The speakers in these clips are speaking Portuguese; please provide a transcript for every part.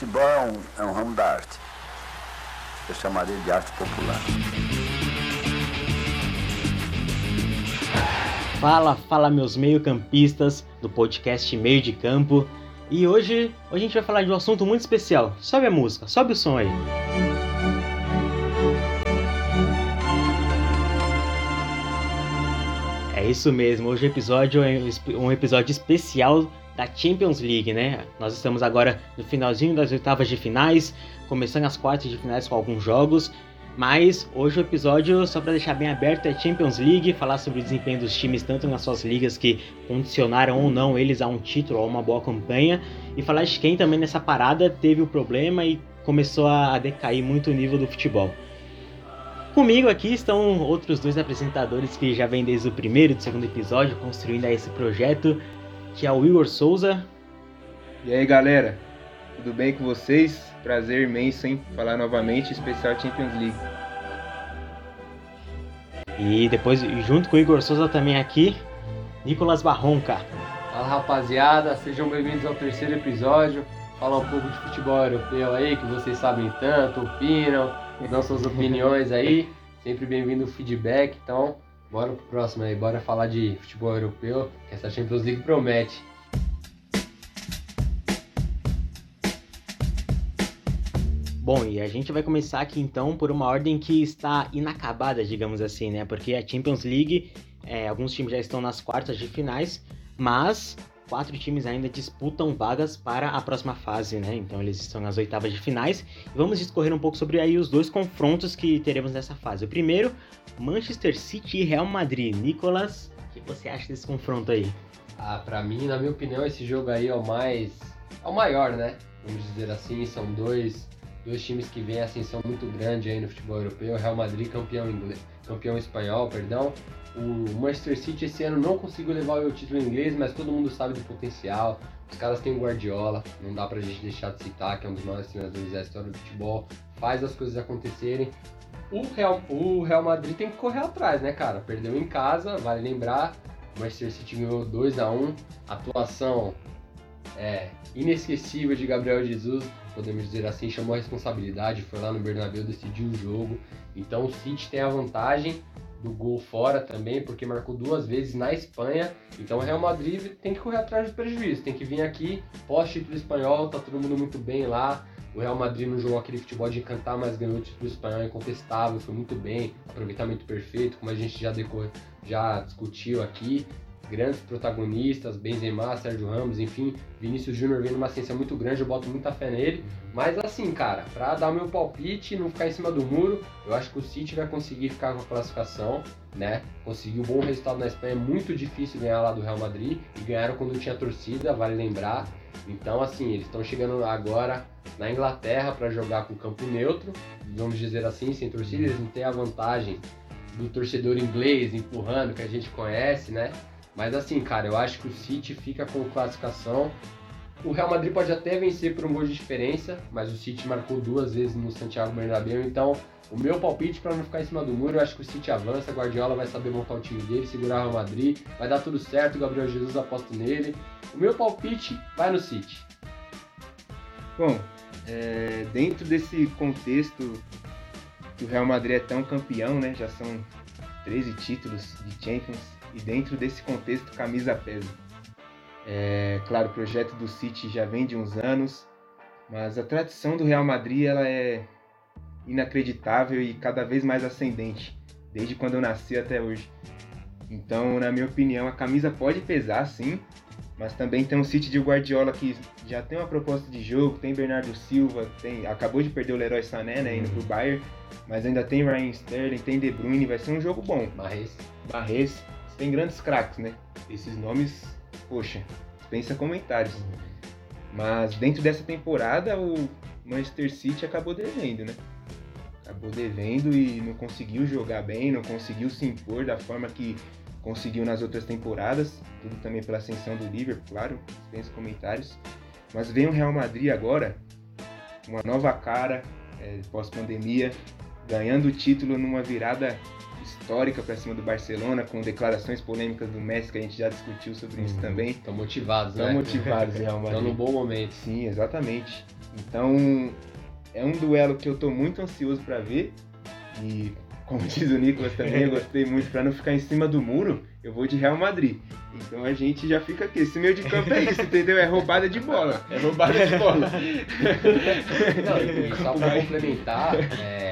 futebol é um, é um ramo da arte. Eu chamaria de arte popular. Fala, fala meus meio-campistas do podcast Meio de Campo. E hoje, hoje a gente vai falar de um assunto muito especial. Sobe a música, sobe o som aí. É isso mesmo, hoje o episódio é um episódio especial da Champions League, né? Nós estamos agora no finalzinho das oitavas de finais, começando as quartas de finais com alguns jogos, mas hoje o episódio, só para deixar bem aberto, é Champions League, falar sobre o desempenho dos times tanto nas suas ligas que condicionaram ou não eles a um título ou uma boa campanha, e falar de quem também nessa parada teve o problema e começou a decair muito o nível do futebol. Comigo aqui estão outros dois apresentadores que já vêm desde o primeiro e do segundo episódio construindo esse projeto que é o Igor Souza. E aí galera, tudo bem com vocês? Prazer imenso em falar novamente, especial Champions League. E depois, junto com o Igor Souza também aqui, Nicolas Barronca. Fala rapaziada, sejam bem-vindos ao terceiro episódio. Falar um pouco de futebol europeu aí, que vocês sabem tanto, opinam, dão suas opiniões aí. Sempre bem-vindo o feedback, então Bora pro próximo aí, bora falar de futebol europeu, que essa Champions League promete. Bom, e a gente vai começar aqui então por uma ordem que está inacabada, digamos assim, né? Porque a Champions League, é, alguns times já estão nas quartas de finais, mas quatro times ainda disputam vagas para a próxima fase, né? Então eles estão nas oitavas de finais. Vamos discorrer um pouco sobre aí os dois confrontos que teremos nessa fase. O primeiro, Manchester City e Real Madrid. Nicolas, o que você acha desse confronto aí? Ah, para mim, na minha opinião, esse jogo aí é o mais é o maior, né? Vamos dizer assim, são dois dois times que vêm ascensão muito grande aí no futebol europeu. Real Madrid campeão inglês, campeão espanhol, perdão, o Manchester City esse ano não conseguiu levar o título inglês, mas todo mundo sabe do potencial. Os caras têm o Guardiola, não dá pra gente deixar de citar, que é um dos maiores treinadores da história do futebol, faz as coisas acontecerem. O Real, o Real Madrid tem que correr atrás, né, cara? Perdeu em casa, vale lembrar. O Manchester City ganhou 2 a 1 Atuação é, inesquecível de Gabriel Jesus, podemos dizer assim, chamou a responsabilidade, foi lá no Bernabéu, decidiu o jogo. Então o City tem a vantagem, do gol fora também, porque marcou duas vezes na Espanha. Então o Real Madrid tem que correr atrás do prejuízo, tem que vir aqui, pós-título espanhol, tá todo mundo muito bem lá. O Real Madrid não jogou aquele futebol de encantar, mas ganhou o título espanhol incontestável, foi muito bem, aproveitamento perfeito, como a gente já, decor, já discutiu aqui grandes protagonistas, Benzema, Sérgio Ramos, enfim, Vinícius Júnior vem numa ciência muito grande, eu boto muita fé nele. Mas assim, cara, pra dar o meu palpite, não ficar em cima do muro, eu acho que o City vai conseguir ficar com a classificação, né? Conseguiu um bom resultado na Espanha, é muito difícil ganhar lá do Real Madrid, e ganharam quando tinha torcida, vale lembrar. Então, assim, eles estão chegando agora na Inglaterra para jogar com campo neutro, vamos dizer assim, sem torcida, eles não têm a vantagem do torcedor inglês empurrando, que a gente conhece, né? Mas assim, cara, eu acho que o City fica com classificação. O Real Madrid pode até vencer por um gol de diferença, mas o City marcou duas vezes no Santiago Bernabéu, então o meu palpite para não ficar em cima do muro, eu acho que o City avança, Guardiola vai saber montar o time dele, segurar o Real Madrid, vai dar tudo certo, o Gabriel Jesus aposta nele. O meu palpite vai no City. Bom, é, dentro desse contexto que o Real Madrid é tão campeão, né? Já são 13 títulos de Champions e dentro desse contexto, camisa pesa. É, claro, o projeto do City já vem de uns anos, mas a tradição do Real Madrid ela é inacreditável e cada vez mais ascendente, desde quando eu nasci até hoje. Então, na minha opinião, a camisa pode pesar sim, mas também tem um City de Guardiola que já tem uma proposta de jogo, tem Bernardo Silva, tem acabou de perder o Leroy Sané, né, indo pro Bayern, mas ainda tem Ryan Sterling, tem De Bruyne, vai ser um jogo bom. Barres. Barres, tem grandes craques, né? Esses nomes, poxa, dispensa comentários. Mas dentro dessa temporada, o Manchester City acabou devendo, né? Acabou devendo e não conseguiu jogar bem, não conseguiu se impor da forma que conseguiu nas outras temporadas. Tudo também pela ascensão do Liverpool, claro, dispensa comentários. Mas vem o Real Madrid agora, uma nova cara, é, pós-pandemia, ganhando o título numa virada histórica para cima do Barcelona, com declarações polêmicas do Messi, que a gente já discutiu sobre isso uhum. também. Estão motivados, Estão né? motivados, Real Madrid. Estão num bom momento. Sim, exatamente. Então, é um duelo que eu tô muito ansioso para ver. E, como diz o Nicolas também, eu gostei muito para não ficar em cima do muro, eu vou de Real Madrid. Então a gente já fica aqui. Esse meio de campo é isso, entendeu? É roubada de bola. É roubada de bola. Não, e só pra complementar, é,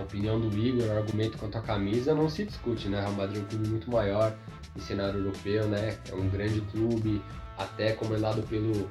opinião do Igor, o argumento quanto à camisa não se discute, né? Real Madrid é um clube muito maior em cenário europeu, né? É um grande clube, até comandado pelo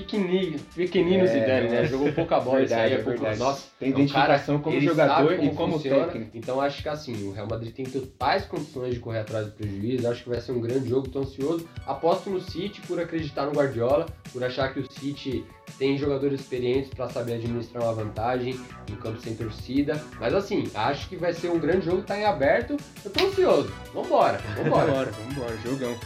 pequenino, pequenino É, Zidane, né? Jogou pouca bola, isso aí Verdade, é pouco. verdade. Nossa, Tem é um identificação cara, como jogador sabe e como funciona. técnico. Então acho que assim, o Real Madrid tem totais condições de correr atrás do prejuízo. Acho que vai ser um grande jogo, tô ansioso. Aposto no City por acreditar no Guardiola, por achar que o City tem jogadores experientes para saber administrar uma vantagem no campo sem torcida. Mas assim, acho que vai ser um grande jogo, tá em aberto. Eu tô ansioso. Vambora, vambora. Vambora, vambora, jogão.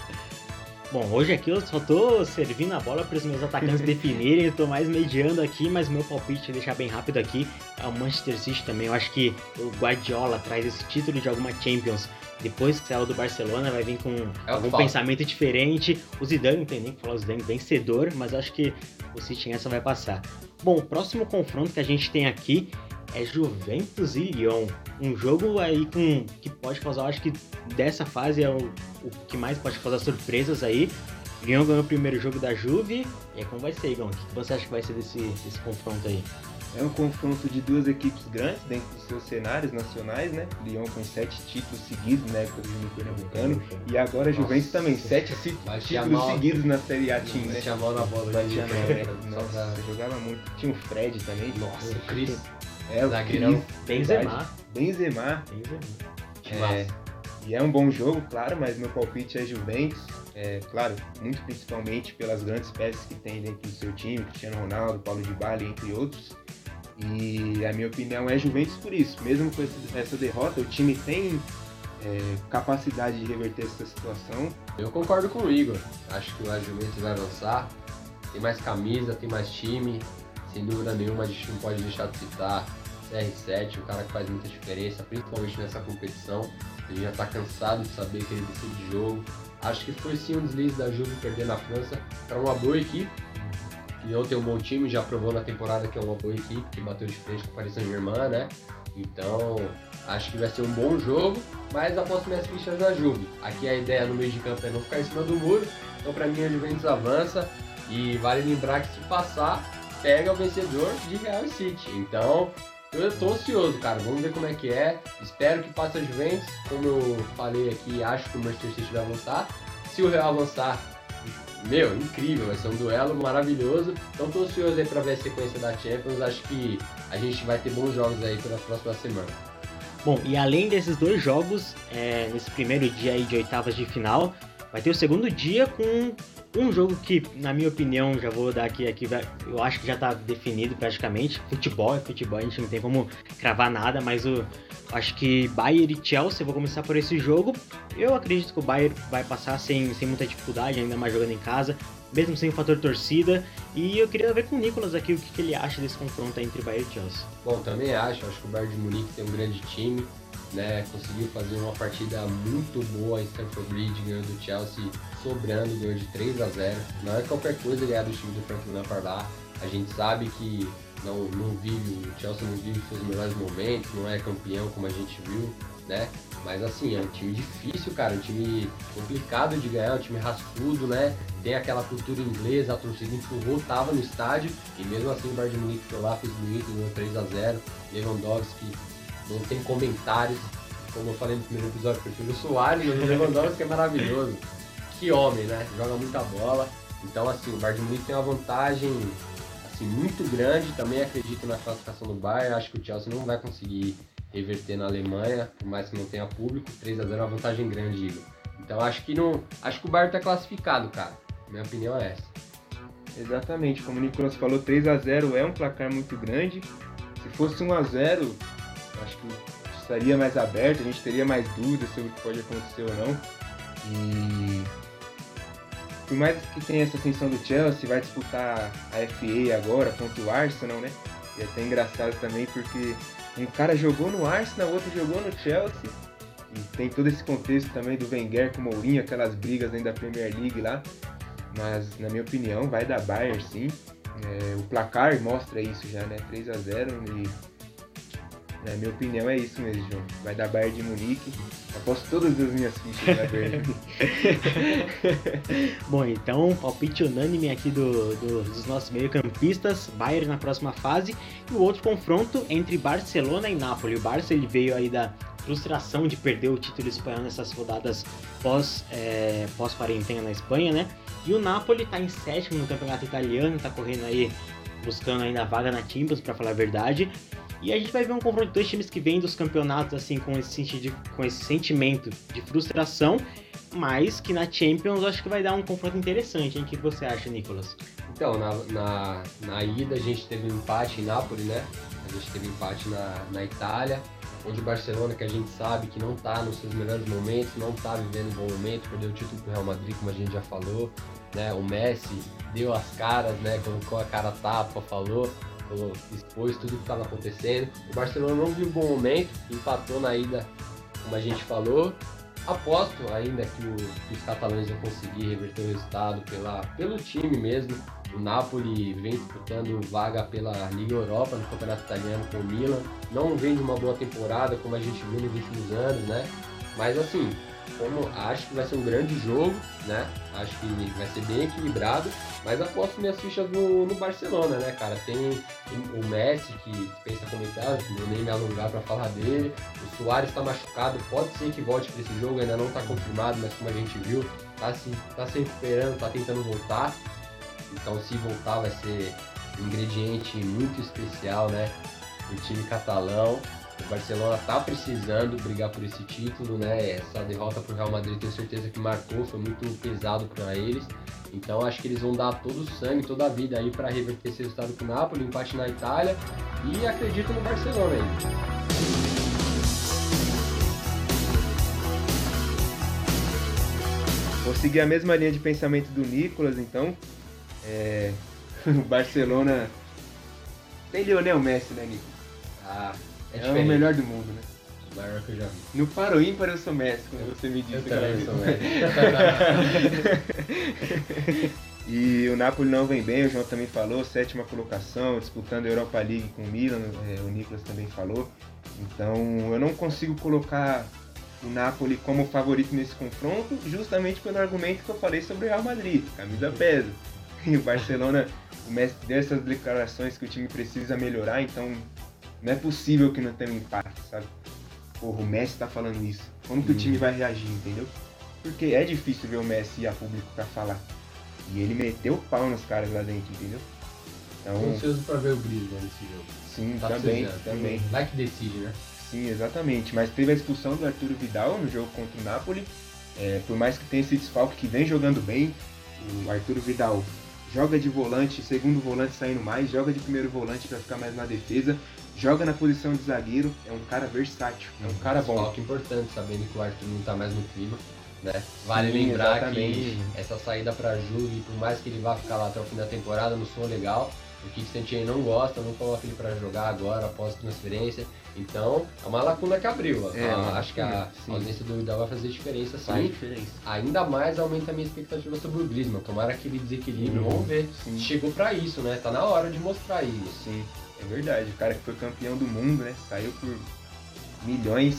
Bom, hoje aqui eu só tô servindo a bola para os meus atacantes definirem, eu tô mais mediando aqui, mas meu palpite, deixar bem rápido aqui, é o Manchester City também. Eu acho que o Guardiola traz esse título de alguma Champions depois que saiu do Barcelona, vai vir com É algum falta. pensamento diferente. O Zidane, não tem nem que falar, o Zidane vencedor, mas acho que o City essa vai passar. Bom, o próximo confronto que a gente tem aqui é Juventus e Lyon. Um jogo aí com que pode causar, eu acho que dessa fase é o, o que mais pode causar surpresas aí. Lyon ganhou o primeiro jogo da Juve. E aí, como vai ser, Igor? O que você acha que vai ser desse, desse confronto aí? É um confronto de duas equipes grandes dentro dos seus cenários nacionais, né? Lyon com sete títulos seguidos na época do Júnior Pernambucano. E agora a Juventus Nossa. também, sete títulos chamar- seguidos na Série A Team, né? Mete a mão na bola. Né? pra- Nossa, jogava muito. Tinha o Fred também. Nossa, o Cris. É, o zagueirão. Benzema. Benzema. Benzema. É, e é um bom jogo, claro, mas meu palpite é Juventus. É, claro, muito principalmente pelas grandes peças que tem dentro do seu time, Cristiano Ronaldo, Paulo de Bali, entre outros. E a minha opinião é Juventus por isso. Mesmo com essa derrota, o time tem é, capacidade de reverter essa situação. Eu concordo com o Igor. Acho que o Juventus vai avançar. Tem mais camisa, tem mais time. Sem dúvida nenhuma, a gente não pode deixar de citar CR7, um cara que faz muita diferença, principalmente nessa competição. A gente já tá cansado de saber que ele decide jogo. Acho que foi sim um deslize da Juve perder na França para uma boa equipe. Lyon tem um bom time, já provou na temporada que é uma boa equipe, que bateu de frente com o Paris Saint-Germain, né? Então, acho que vai ser um bom jogo, mas aposto minhas fichas na Juve. Aqui a ideia no meio de campo é não ficar em cima do muro, então pra mim a Juventus avança e vale lembrar que se passar, pega o vencedor de Real e City. Então, eu tô ansioso, cara. Vamos ver como é que é. Espero que passe a Juventus. Como eu falei aqui, acho que o Manchester City vai avançar. Se o Real avançar, meu, incrível, vai ser um duelo maravilhoso. Então tô ansioso aí pra ver a sequência da Champions. Acho que a gente vai ter bons jogos aí pela próxima semana. Bom, e além desses dois jogos, é, nesse primeiro dia aí de oitavas de final, vai ter o segundo dia com um jogo que, na minha opinião, já vou dar aqui, aqui eu acho que já tá definido praticamente. Futebol é futebol, a gente não tem como cravar nada, mas o, acho que Bayern e Chelsea, vou começar por esse jogo. Eu acredito que o Bayern vai passar sem, sem muita dificuldade, ainda mais jogando em casa, mesmo sem o fator torcida. E eu queria ver com o Nicolas aqui o que, que ele acha desse confronto entre Bayern e Chelsea. Bom, também acho, acho que o Bayern de Munique tem um grande time, né? Conseguiu fazer uma partida muito boa em Stamford Bridge, ganhou do Chelsea sobrando, ganhou de 3 a 0. Não é qualquer coisa ganhar do time do Franklin lá. A gente sabe que não, não vive, o Chelsea não vive seus melhores momentos, não é campeão como a gente viu, né? Mas assim, é um time difícil, cara, um time complicado de ganhar, um time rascudo, né? Tem aquela cultura inglesa, a torcida empurrou, tava no estádio, e mesmo assim o Bayern de Munique foi lá, fez bonito, ganhou 3 a 0 Lewandowski não tem comentários. Como eu falei no primeiro episódio, eu prefiro o Soares, mas o Lewandowski é maravilhoso. Que homem, né? Joga muita bola. Então, assim, o Bayern de Munique tem uma vantagem assim, muito grande. Também acredito na classificação do Bayern. Acho que o Chelsea não vai conseguir reverter na Alemanha, por mais que não tenha público. 3 a 0 é uma vantagem grande, Igor. Então, acho que não, acho que o Bayern tá classificado, cara. Minha opinião é essa. Exatamente, como o Nicolas falou, 3 a 0 é um placar muito grande. Se fosse 1 a 0 acho que estaria mais aberto, a gente teria mais dúvidas sobre o que pode acontecer ou não. E por mais que tenha essa ascensão do Chelsea, vai disputar a FA agora contra o Arsenal, né? E é até engraçado também porque um cara jogou no Arsenal, outro jogou no Chelsea. E tem todo esse contexto também do Wenger com o Mourinho, aquelas brigas dentro da Premier League lá. Mas, na minha opinião, vai dar Bayern sim. É, o placar mostra isso já, né? 3 a 0 e na minha opinião é isso mesmo, João. Vai dar Bayern de Munique. Aposto todas as minhas fichas na Bayern. Bom, então, palpite unânime aqui do, do, dos nossos meio-campistas, Bayern na próxima fase. E o outro confronto entre Barcelona e Napoli. O Barça ele veio aí da frustração de perder o título espanhol nessas rodadas pós, é, pós-quarentena na Espanha, né? E o Napoli tá em sétimo no campeonato italiano, tá correndo aí, buscando ainda a vaga na Champions, para falar a verdade. E a gente vai ver um confronto de dois times que vêm dos campeonatos assim com esse, de, com esse sentimento de frustração, mas que na Champions acho que vai dar um confronto interessante? O que você acha, Nicolas? Então, na, na, na ida a gente teve um empate em Nápoles, né? A gente teve empate na, na Itália, onde o Barcelona, que a gente sabe que não está nos seus melhores momentos, não está vivendo um bom momento, perdeu o título pro Real Madrid, como a gente já falou, né? O Messi deu as caras, né? Colocou a cara tapa, falou falou, expôs tudo que estava acontecendo. O Barcelona não viu um bom momento, empatou na ida, como a gente falou. Aposto ainda que, o, que os catalães vão conseguir reverter o resultado pela, pelo time mesmo. O Napoli vem disputando vaga pela Liga Europa no Campeonato Italiano com o Milan. Não vem de uma boa temporada como a gente viu nos últimos anos, né? Mas assim, como acho que vai ser um grande jogo, né? Acho que vai ser bem equilibrado, mas aposto minhas fichas no, no Barcelona, né, cara? Tem o Messi que pensa comentar, não nem me alongar para falar dele. O Soares está machucado, pode ser que volte para esse jogo, ainda não está confirmado, mas como a gente viu, tá se, tá se recuperando, tá tentando voltar. Então se voltar vai ser um ingrediente muito especial, né? O time catalão. O Barcelona tá precisando brigar por esse título, né? Essa derrota pro Real Madrid tenho certeza que marcou, foi muito pesado para eles. Então acho que eles vão dar todo o sangue, toda a vida aí para reverter esse resultado com o Napoli, empate na Itália e acredito no Barcelona aí. Vou seguir a mesma linha de pensamento do Nicolas, então. É... o Barcelona tem Lionel Messi, né, Nicolas? Ah, é, é o melhor do mundo, né? O maior que eu já vi. No Paro Ímpar eu sou como você me disse. Eu também sou Messi. e o Napoli não vem bem, o João também falou, sétima colocação, disputando a Europa League com o Milan, é, o Nicolas também falou. Então eu não consigo colocar o Napoli como favorito nesse confronto, justamente pelo argumento que eu falei sobre o Real Madrid, camisa pesa. E o Barcelona, o Messi deu essas declarações que o time precisa melhorar, então não é possível que não tenha um empate, sabe? Porra, o Messi tá falando isso. Como que o time vai reagir, entendeu? Porque é difícil ver o Messi ir a público pra falar. E ele meteu o pau nos caras lá dentro, entendeu? Então. ansioso pra ver o Griezmann nesse jogo. Sim, tá também, também. Vai que decide, né? Sim, exatamente. Mas teve a expulsão do Arturo Vidal no jogo contra o Napoli. É, por mais que tenha esse desfalque que vem jogando bem, o Arturo Vidal joga de volante, segundo volante saindo mais, joga de primeiro volante para ficar mais na defesa, joga na posição de zagueiro, é um cara versátil, é um cara bom. Desfalque importante, sabendo que o Arthur não tá mais no clima. Né? Vale Sim, lembrar exatamente. que essa saída para Juve, por mais que ele vá ficar lá até o fim da temporada, não sou legal. O Kik Santien não gosta, não coloca ele para jogar agora após transferência. Então, é uma lacuna que abriu. É, ah, acho que a sim. ausência do Vidal vai fazer diferença sim. Faz diferença. Ainda mais aumenta a minha expectativa sobre o Griezmann. Tomara que ele desequilíbrio, uhum. vamos ver. Sim. Chegou para isso, né? Tá na hora de mostrar isso. Sim, é verdade. O cara que foi campeão do mundo, né? Saiu por milhões.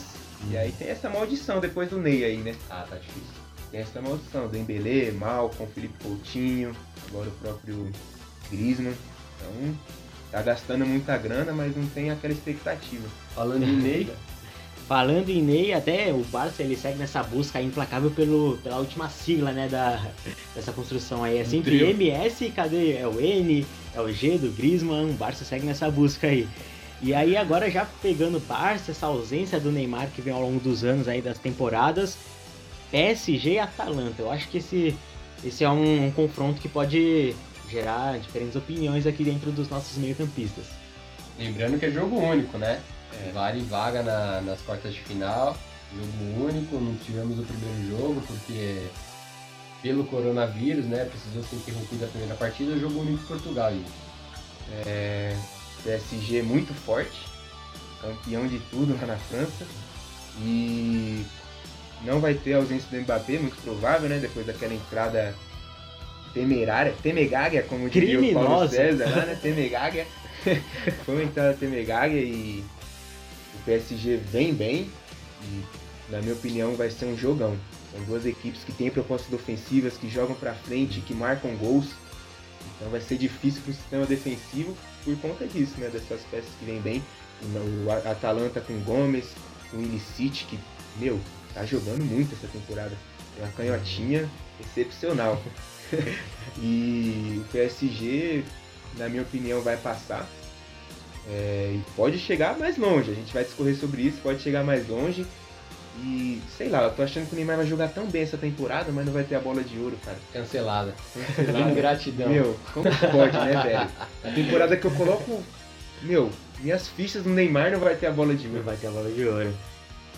E aí tem essa maldição depois do Ney aí, né? Ah, tá difícil. Tem essa maldição. Dembélé, Malcom, Felipe Coutinho, agora o próprio Griezmann. Então, tá gastando muita grana, mas não tem aquela expectativa. Falando em Ney. Falando em Ney, até o Barça ele segue nessa busca implacável pelo, pela última sigla né, da, dessa construção aí. É sempre MS, cadê? É o N, é o G do Griezmann, o Barça segue nessa busca aí. E aí agora já pegando Barça, essa ausência do Neymar que vem ao longo dos anos aí das temporadas, PSG e Atalanta. Eu acho que esse, esse é um, um confronto que pode gerar diferentes opiniões aqui dentro dos nossos meio-campistas. Lembrando que é jogo único, né? É. Vale vaga na, nas quartas de final, jogo único, não tivemos o primeiro jogo porque pelo coronavírus, né? Precisou ser interrompido a primeira partida, jogo único Portugal. É, PSG muito forte, campeão de tudo lá na França. E não vai ter a ausência do Mbappé, muito provável, né? Depois daquela entrada temerária, temegária, como diria o Paulo Criminosa. César lá, né? Temegária. Foi uma entrada temegária e PSG vem bem e, na minha opinião, vai ser um jogão. São duas equipes que têm propostas ofensivas, que jogam pra frente, que marcam gols. Então vai ser difícil pro sistema defensivo por conta disso, né? Dessas peças que vêm bem. O Atalanta com Gomes, com o Illicite, que, meu, tá jogando muito essa temporada. Tem uma canhotinha excepcional. e o PSG, na minha opinião, vai passar. É, e pode chegar mais longe. A gente vai discorrer sobre isso, pode chegar mais longe. E sei lá, eu tô achando que o Neymar vai jogar tão bem essa temporada, mas não vai ter a bola de ouro, cara. Cancelada. Cancelado. Ingratidão. Meu, como que pode, né, velho? A temporada que eu coloco. Meu, minhas fichas no Neymar não vai ter a bola de Não ouro. vai ter a bola de ouro.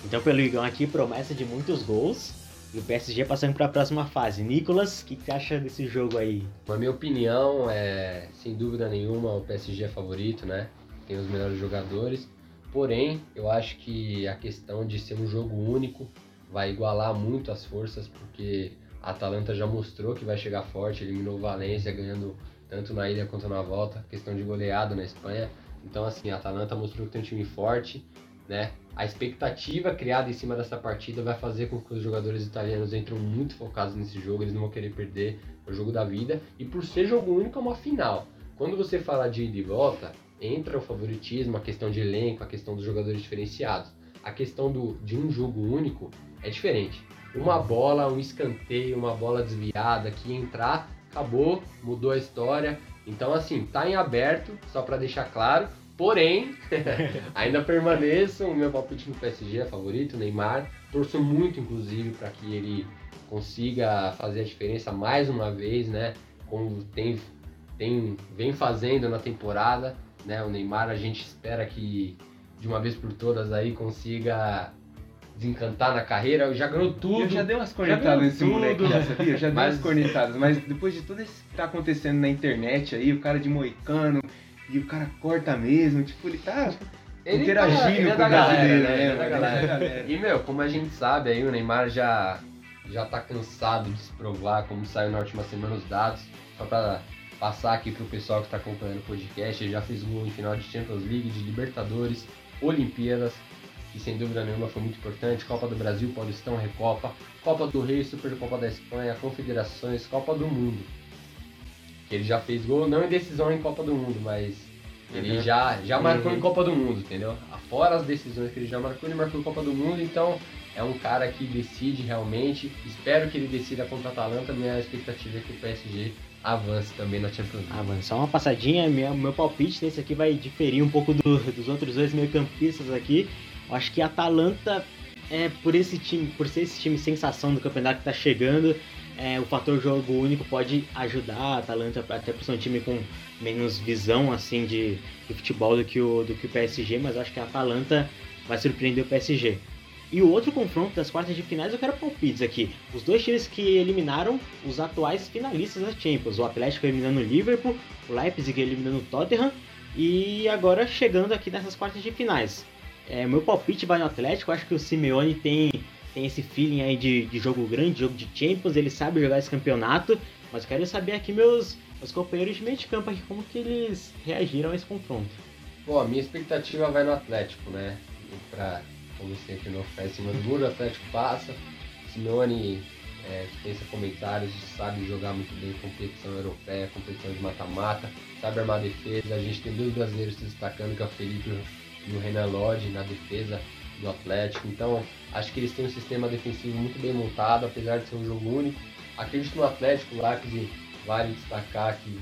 Então, pelo Igão aqui, promessa de muitos gols. E o PSG passando para a próxima fase. Nicolas, o que, que você acha desse jogo aí? Na minha opinião, é, sem dúvida nenhuma, o PSG é favorito, né? Tem os melhores jogadores. Porém, eu acho que a questão de ser um jogo único vai igualar muito as forças, porque a Atalanta já mostrou que vai chegar forte, eliminou o Valência, ganhando tanto na ida quanto na volta, questão de goleado na Espanha. Então, assim, a Atalanta mostrou que tem um time forte, né? A expectativa criada em cima dessa partida vai fazer com que os jogadores italianos entrem muito focados nesse jogo, eles não vão querer perder o jogo da vida. E por ser jogo único, é uma final. Quando você fala de ida e volta, entra o favoritismo, a questão de elenco, a questão dos jogadores diferenciados. A questão do, de um jogo único é diferente. Uma bola, um escanteio, uma bola desviada que entrar, acabou, mudou a história. Então, assim, tá em aberto, só para deixar claro. Porém, ainda permaneço, o meu palpite no PSG é favorito, Neymar. Torço muito, inclusive, para que ele consiga fazer a diferença mais uma vez, né? Como tem, tem, vem fazendo na temporada, né? O Neymar, a gente espera que de uma vez por todas aí consiga desencantar na carreira. Já ganhou tudo. Eu já dei umas cornetadas nesse moleque, já sabia? Eu já dei Mas- umas cornetadas, mas depois de tudo isso que tá acontecendo na internet aí, o cara de moicano, e o cara corta mesmo, tipo, ele tá Ele interagindo tá- ele é com o galera, brasileiro, né? É né? é galera. E, meu, como a gente sabe aí, o Neymar já, já tá cansado de se provar, como saiu na última semana os dados. Só pra passar aqui pro pessoal que tá acompanhando o podcast, ele já fez gol em final de Champions League, de Libertadores, Olimpíadas, que sem dúvida nenhuma foi muito importante, Copa do Brasil, Paulistão, Recopa, Copa do Rei, Supercopa da Espanha, Confederações, Copa do Mundo. Que ele já fez gol, não em decisão em Copa do Mundo, mas ele Uhum. já, já marcou Uhum. em Copa do Mundo, entendeu? Fora as decisões que ele já marcou, ele marcou em Copa do Mundo, então é um cara que decide realmente. Espero que ele decida contra a Atalanta. Minha expectativa é que o PSG avance também na Champions League. Mano, só uma passadinha. Meu, meu palpite nesse aqui vai diferir um pouco do- dos outros dois meio-campistas aqui. Acho que a Atalanta, é, por esse time, por ser esse time sensação do campeonato que tá chegando, é, o fator jogo único pode ajudar a Atalanta, até por ser um time com menos visão assim de, de futebol do que, o, do que o PSG, mas acho que a Atalanta vai surpreender o PSG. E o outro confronto das quartas de finais eu quero palpites aqui. Os dois times que eliminaram os atuais finalistas da Champions. O Atlético eliminando o Liverpool, o Leipzig eliminando o Tottenham. E agora chegando aqui nessas quartas de finais. É, meu palpite vai no Atlético. Acho que o Simeone tem, tem esse feeling aí de, de jogo grande, jogo de Champions. Ele sabe jogar esse campeonato. Mas quero saber aqui meus, meus companheiros de meio de campo aqui, como que eles reagiram a esse confronto. Bom, a minha expectativa vai no Atlético, né? Pra, como sempre, não ficar em cima o Atlético passa. Simeone é, dispensa comentários, sabe jogar muito bem competição europeia, competição de mata-mata, sabe armar defesa. A gente tem dois brasileiros se destacando, que é o Felipe e o Renan Lodge na defesa do Atlético. Então, acho que eles têm um sistema defensivo muito bem montado, apesar de ser um jogo único. Acredito no Atlético, o Leipzig vale destacar que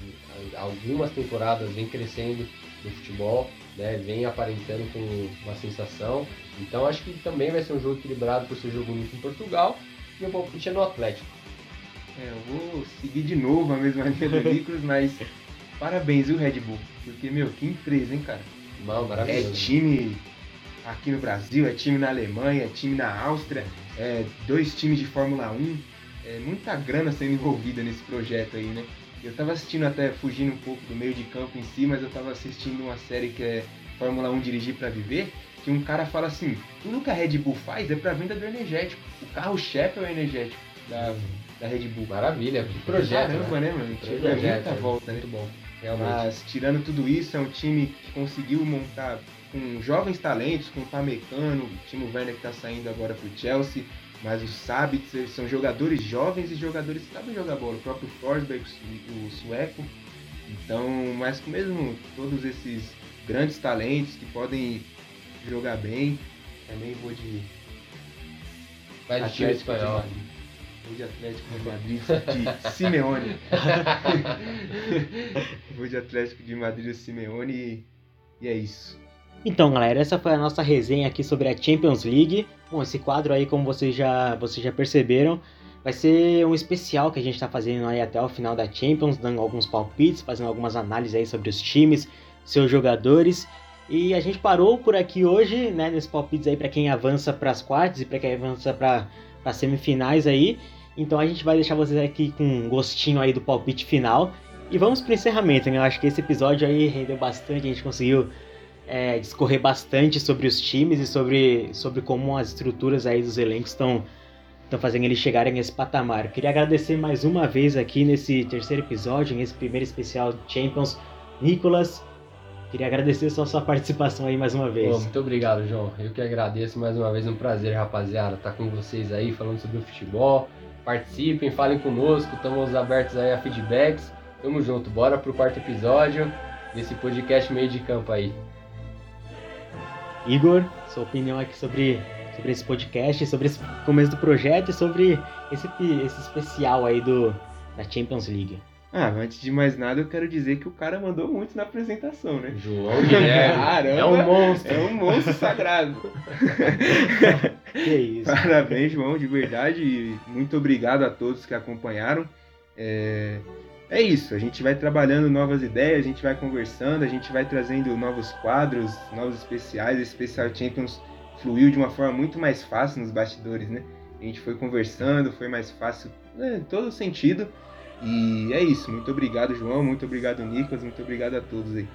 algumas temporadas vem crescendo no futebol, né, vem aparentando com uma sensação. Então acho que também vai ser um jogo equilibrado por ser jogo único em Portugal. Meu palpite é no Atlético. É, eu vou seguir de novo a mesma linha do Nicolas, mas parabéns, viu, Red Bull? Porque, meu, que empresa, hein, cara? Mal, É maravilhoso. time aqui no Brasil, é time na Alemanha, é time na Áustria, é dois times de Fórmula 1. É muita grana sendo envolvida nesse projeto aí, né? Eu tava assistindo até, fugindo um pouco do meio de campo em si, mas eu tava assistindo uma série que é Fórmula 1 Dirigir pra Viver, que um cara fala assim, tudo que a Red Bull faz é pra venda do energético. O carro-chefe é o energético da, da Red Bull. Maravilha, que projeto. Caramba, né? né, mano? Tive Projeto, muita é volta, né? Muito bom, realmente. Mas tirando tudo isso, é um time que conseguiu montar com jovens talentos, com o Pamecano, o Timo Werner que tá saindo agora pro Chelsea, mas os Sabitzer são jogadores jovens e jogadores que sabem jogar bola. O próprio Forsberg, o sueco. Então, mas com mesmo todos esses grandes talentos que podem jogar bem, também vou de Vai de time espanhol. Vou de Atlético de Madrid de Simeone. Vou de Atlético de Madrid de Simeone e, e é isso. Então, galera, essa foi a nossa resenha aqui sobre a Champions League. Bom, esse quadro aí, como vocês já, vocês já perceberam, vai ser um especial que a gente está fazendo aí até o final da Champions, dando alguns palpites, fazendo algumas análises aí sobre os times, seus jogadores. E a gente parou por aqui hoje, né, nesses palpites aí para quem avança para as quartas e para quem avança para as semifinais aí. Então a gente vai deixar vocês aqui com um gostinho aí do palpite final. E vamos pro encerramento, né? Eu acho que esse episódio aí rendeu bastante, a gente conseguiu é, discorrer bastante sobre os times e sobre, sobre como as estruturas aí dos elencos estão estão fazendo eles chegarem nesse patamar. Queria agradecer mais uma vez aqui nesse terceiro episódio, nesse primeiro especial Champions, Nicolas. Queria agradecer só a sua participação aí mais uma vez. muito obrigado, João. Eu que agradeço mais uma vez, um prazer, rapaziada, estar com vocês aí falando sobre o futebol. Participem, falem conosco, estamos abertos aí a feedbacks. Tamo junto, bora pro quarto episódio desse podcast meio de campo aí. Igor, sua opinião aqui sobre, sobre esse podcast, sobre esse começo do projeto e sobre esse, esse especial aí do, da Champions League. Ah, antes de mais nada, eu quero dizer que o cara mandou muito na apresentação, né? João Guilherme Caramba, é um monstro. É um monstro sagrado. Que isso. Parabéns, João, de verdade. E muito obrigado a todos que acompanharam. É... é isso, a gente vai trabalhando novas ideias, a gente vai conversando, a gente vai trazendo novos quadros, novos especiais. Esse especial Champions fluiu de uma forma muito mais fácil nos bastidores, né? A gente foi conversando, foi mais fácil né, em todo sentido. E é isso, muito obrigado, João, muito obrigado, Nicolas, muito obrigado a todos aí.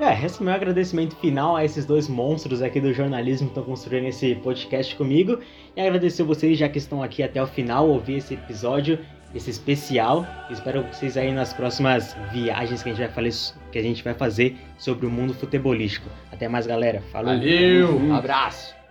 É, resta o meu agradecimento final a esses dois monstros aqui do jornalismo que estão construindo esse podcast comigo. E agradecer vocês já que estão aqui até o final, ouvir esse episódio, esse especial. Espero vocês aí nas próximas viagens que a gente vai, fazer, que a gente vai fazer sobre o mundo futebolístico. Até mais, galera. Falou! Valeu, abraço.